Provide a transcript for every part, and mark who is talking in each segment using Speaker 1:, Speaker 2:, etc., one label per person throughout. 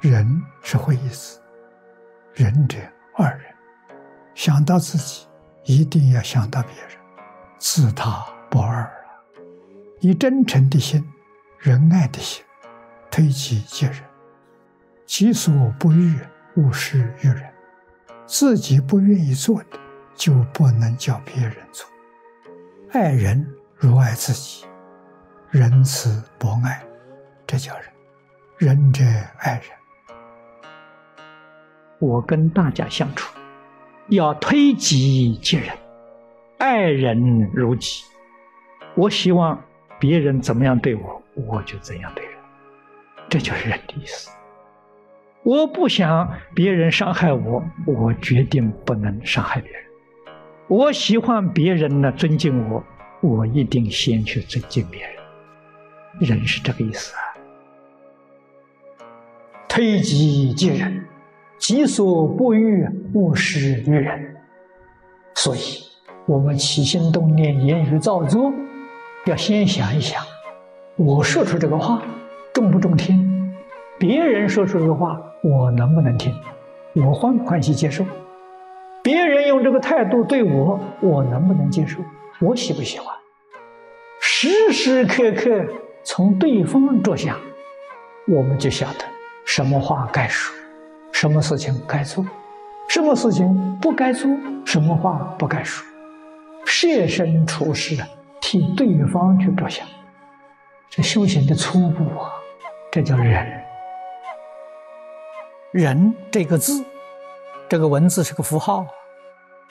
Speaker 1: 人是会意思，仁者二人，想到自己，一定要想到别人，自他不二了！以真诚的心、仁爱的心，推己及人，己所不欲，勿施于人。自己不愿意做的，就不能叫别人做。爱人如爱自己。仁慈博爱，这叫仁。仁者爱人。
Speaker 2: 我跟大家相处，要推己及人，爱人如己。我希望别人怎么样对我，我就怎样对人，这就是仁的意思。我不想别人伤害我，我决定不能伤害别人。我喜欢别人呢尊敬我，我一定先去尊敬别人。人是这个意思啊。推己及人，己所不欲，勿施于人。所以，我们起心动念、言语造作，要先想一想：我说出这个话中不中听？别人说出这个话，我能不能听？我欢不欢喜接受？别人用这个态度对我，我能不能接受？我喜不喜欢？时时刻刻从对方着想，我们就晓得什么话该说，什么事情该做，什么事情不该做，什么话不该说，设身处世的替对方去着想，这修行的初步啊，这叫仁。仁这个字。这个文字是个符号，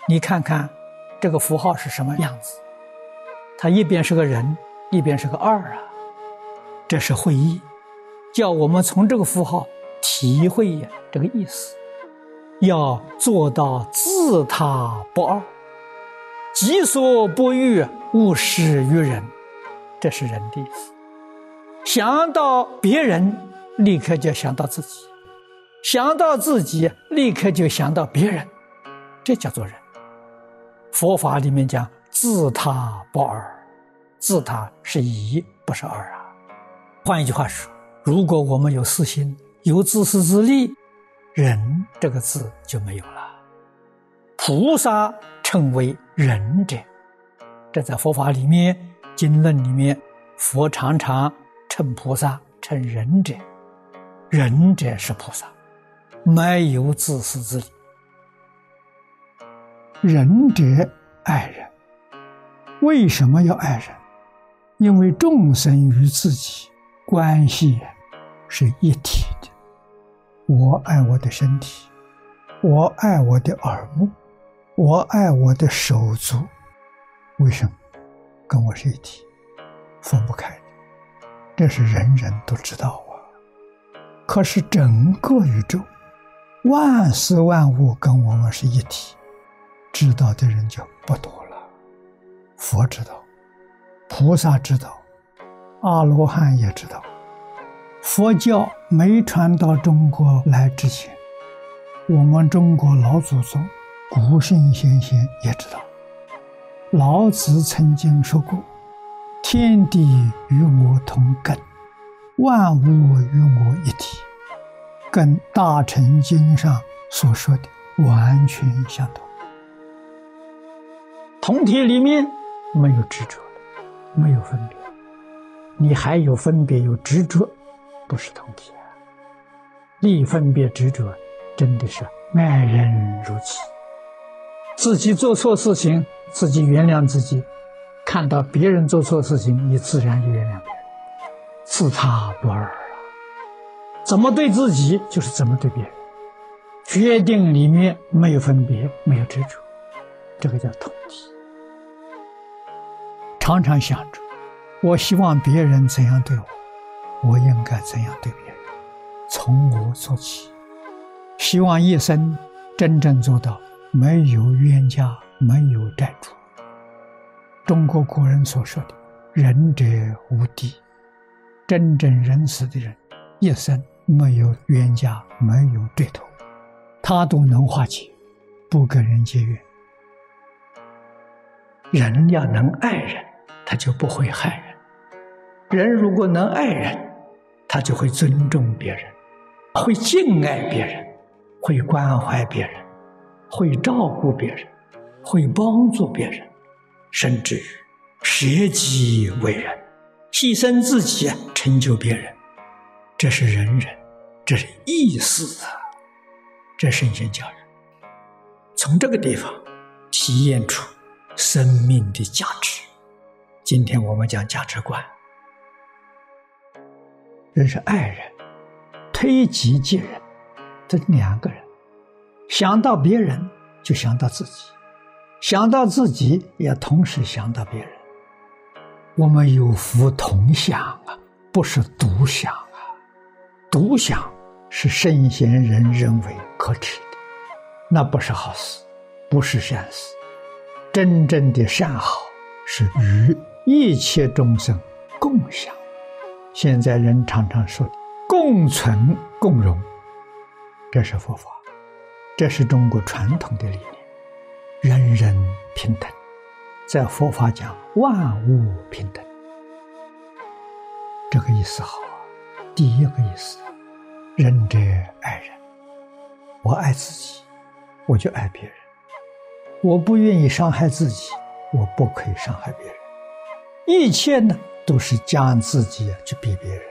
Speaker 2: 你看看这个符号是什么样子？它一边是个人，一边是个二啊。这是会意，叫我们从这个符号体会这个意思，要做到自他不二，己所不欲，勿施于人。这是人的意思。想到别人，立刻就想到自己。想到自己，立刻就想到别人，这叫做人。佛法里面讲自他不二，自他是一，不是二啊。换一句话说，如果我们有私心、有自私自利，人这个字就没有了。菩萨称为仁者，这在佛法里面经论里面，佛常常称菩萨称仁者，仁者是菩萨。没有自私自利，
Speaker 1: 仁者爱人。为什么要爱人？因为众生与自己关系是一体的。我爱我的身体，我爱我的耳目，我爱我的手足。为什么？跟我是一体，分不开的。这是人人都知道啊。可是整个宇宙。万事万物跟我们是一体，知道的人就不多了。佛知道，菩萨知道，阿罗汉也知道。佛教没传到中国来之前，我们中国老祖宗、古圣先贤也知道。老子曾经说过：“天地与我同根，万物与我一体。”跟《大乘经》上所说的完全相同。
Speaker 2: 同体里面没有执着没有分别。你还有分别有执着，不是同体啊！立分别执着，真的是爱人如己。自己做错事情，自己原谅自己；看到别人做错事情，你自然原谅别人，自他不二啊。怎么对自己，就是怎么对别人。决定里面没有分别，没有执着，这个叫同体。常常想着，我希望别人怎样对我，我应该怎样对别人，从我做起。希望一生真正做到没有冤家，没有债主。中国古人所说的“仁者无敌”，真正仁慈的人，一生。没有冤家，没有对头，他都能化解，不跟人结怨。人要能爱人，他就不会害人。人如果能爱人，他就会尊重别人。
Speaker 1: 会敬爱别人，会关怀别人，会照顾别人，会帮助别人，甚至于舍己为人，牺牲自己成就别人，这是仁人，这是义士啊，这圣贤教人。从这个地方体验出生命的价值。今天我们讲价值观，人是爱人，推己及人，这两个人想到别人就想到自己，想到自己也同时想到别人。我们有福同享啊，不是独享啊。独享是圣贤人认为可耻的，那不是好事，不是善事。真正的善好是与。一切众生共享，现在人常常说共存共荣，这是佛法，这是中国传统的理念，人人平等，在佛法讲万物平等，这个意思好。第一个意思，仁者爱人，我爱自己，我就爱别人，我不愿意伤害自己，我不可以伤害别人。一切呢，都是将自己去比别人。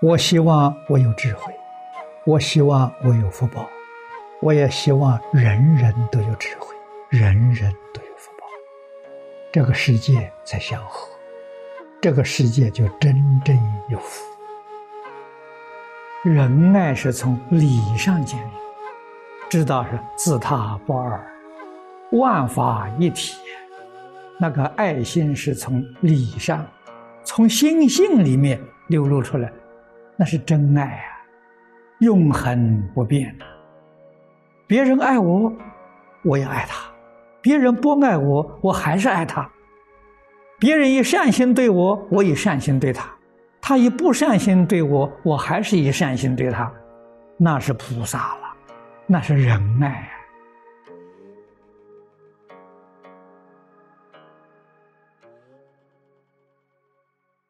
Speaker 1: 我希望我有智慧，我希望我有福报，我也希望人人都有智慧，人人都有福报，这个世界才祥和，这个世界就真正有福。仁爱是从理上建立，知道是自他不二，万法一体。那个爱心是从理上，从心性里面流露出来，那是真爱啊，永恒不变的。别人爱我，我也爱他；别人不爱我，我还是爱他。别人以善心对我，我以善心对他；他以不善心对我，我还是以善心对他。那是菩萨了，那是仁爱。